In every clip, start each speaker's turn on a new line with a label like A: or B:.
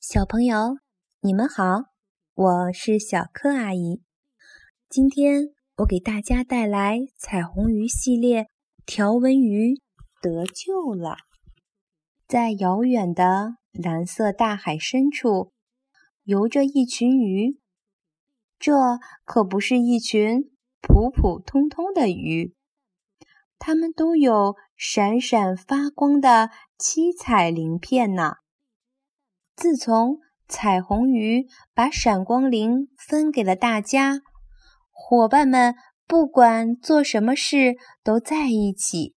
A: 小朋友，你们好，我是小柯阿姨。今天我给大家带来彩虹鱼系列，条纹鱼得救了。在遥远的蓝色大海深处，游着一群鱼。这可不是一群普普通通的鱼，它们都有闪闪发光的七彩鳞片呢。自从彩虹鱼把闪光鳞分给了大家，伙伴们不管做什么事都在一起，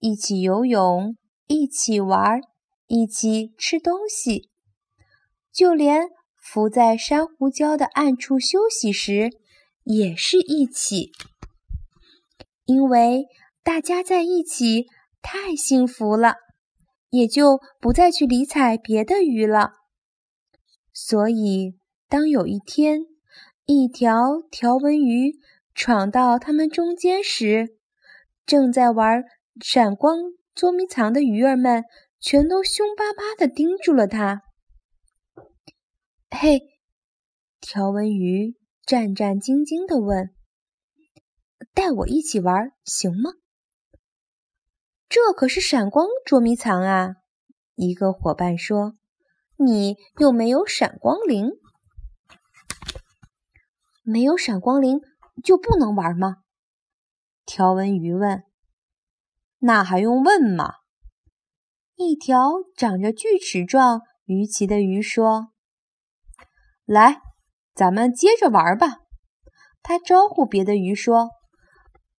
A: 一起游泳，一起玩，一起吃东西，就连浮在珊瑚礁的暗处休息时也是一起，因为大家在一起太幸福了。也就不再去理睬别的鱼了。所以，当有一天，一条条纹鱼闯到它们中间时，正在玩闪光捉迷藏的鱼儿们全都凶巴巴地盯住了它。嘿，条纹鱼战战兢兢地问：“带我一起玩行吗？”这可是闪光捉迷藏啊！一个伙伴说：“你又没有闪光灵，没有闪光灵就不能玩吗？”条纹鱼问。“那还用问吗？”一条长着锯齿状鱼鳍的鱼说：“来，咱们接着玩吧。”他招呼别的鱼说：“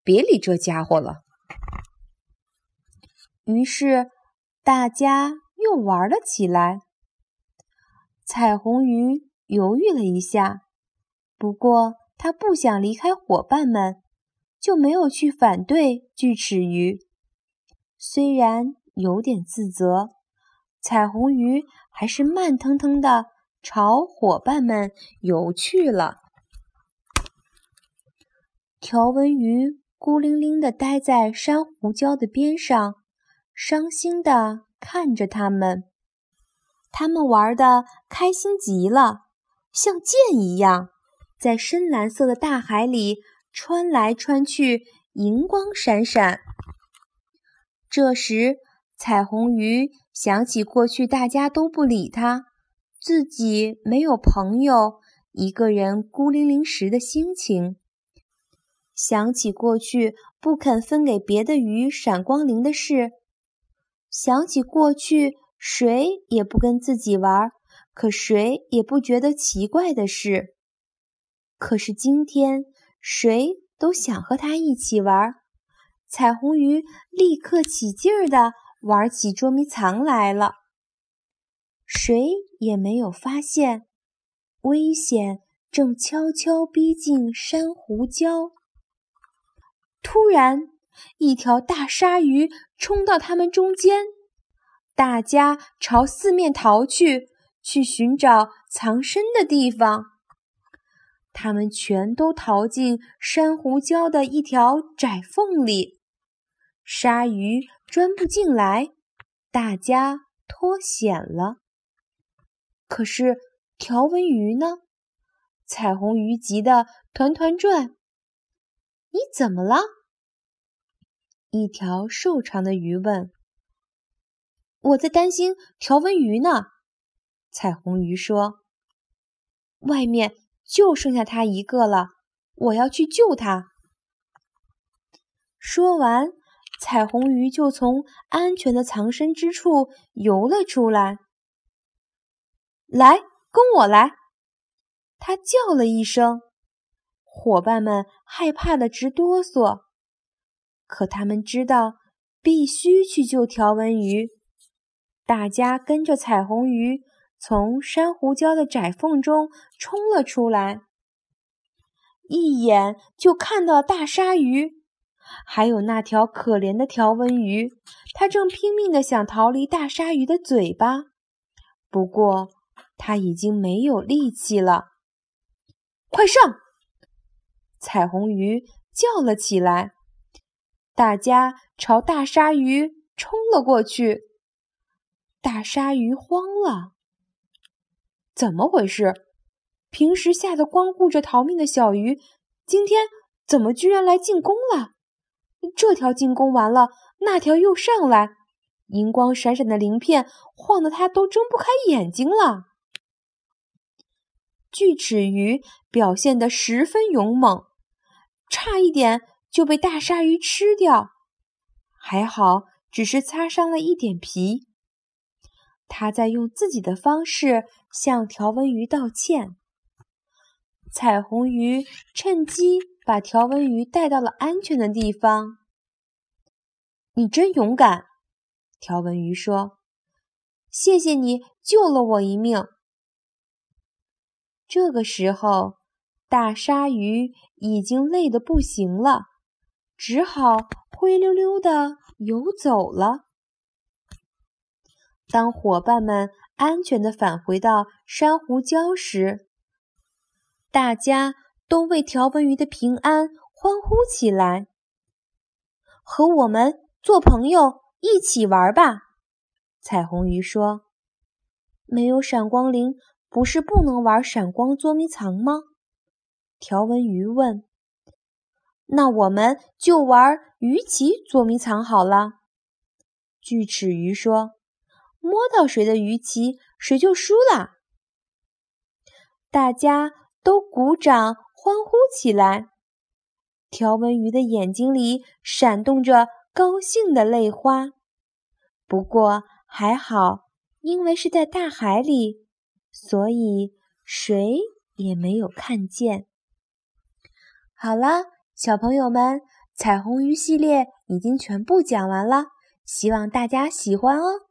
A: 别理这家伙了。”于是，大家又玩了起来。彩虹鱼犹豫了一下，不过他不想离开伙伴们，就没有去反对锯齿鱼。虽然有点自责，彩虹鱼还是慢腾腾的朝伙伴们游去了。条纹鱼孤零零的待在珊瑚礁的边上。伤心地看着他们，他们玩的开心极了，像箭一样，在深蓝色的大海里穿来穿去，银光闪闪。这时，彩虹鱼想起过去大家都不理他，自己没有朋友，一个人孤零零时的心情，想起过去不肯分给别的鱼闪光鳞的事。想起过去，谁也不跟自己玩，可谁也不觉得奇怪的事。可是今天，谁都想和他一起玩。彩虹鱼立刻起劲儿地玩起捉迷藏来了。谁也没有发现，危险正悄悄逼近珊瑚礁。突然。一条大鲨鱼冲到他们中间，大家朝四面逃去，去寻找藏身的地方。他们全都逃进珊瑚礁的一条窄缝里，鲨鱼钻不进来，大家脱险了。可是条纹鱼呢？彩虹鱼急得团团转。你怎么了？一条瘦长的鱼问：“我在担心条纹鱼呢。”彩虹鱼说：“外面就剩下它一个了，我要去救它。”说完，彩虹鱼就从安全的藏身之处游了出来。“来，跟我来！”它叫了一声，伙伴们害怕的直哆嗦。可他们知道必须去救条纹鱼，大家跟着彩虹鱼从珊瑚礁的窄缝中冲了出来，一眼就看到大鲨鱼，还有那条可怜的条纹鱼，它正拼命地想逃离大鲨鱼的嘴巴，不过它已经没有力气了。快上！彩虹鱼叫了起来。大家朝大鲨鱼冲了过去，大鲨鱼慌了，怎么回事？平时吓得光顾着逃命的小鱼，今天怎么居然来进攻了？这条进攻完了，那条又上来，银光闪闪的鳞片晃得它都睁不开眼睛了。锯齿鱼表现得十分勇猛，差一点就被大鲨鱼吃掉，还好只是擦伤了一点皮。他在用自己的方式向条纹鱼道歉。彩虹鱼趁机把条纹鱼带到了安全的地方。你真勇敢，条纹鱼说：“谢谢你救了我一命。”这个时候，大鲨鱼已经累得不行了，只好灰溜溜的游走了。当伙伴们安全的返回到珊瑚礁时，大家都为条纹鱼的平安欢呼起来。和我们做朋友，一起玩吧！彩虹鱼说：“没有闪光灵，不是不能玩闪光捉迷藏吗？”条纹鱼问：“那我们就玩鱼鳍捉迷藏好了。”锯齿鱼说。摸到谁的鱼鳍，谁就输了。大家都鼓掌欢呼起来。条纹鱼的眼睛里闪动着高兴的泪花。不过还好，因为是在大海里，所以谁也没有看见。好了，小朋友们，彩虹鱼系列已经全部讲完了，希望大家喜欢哦。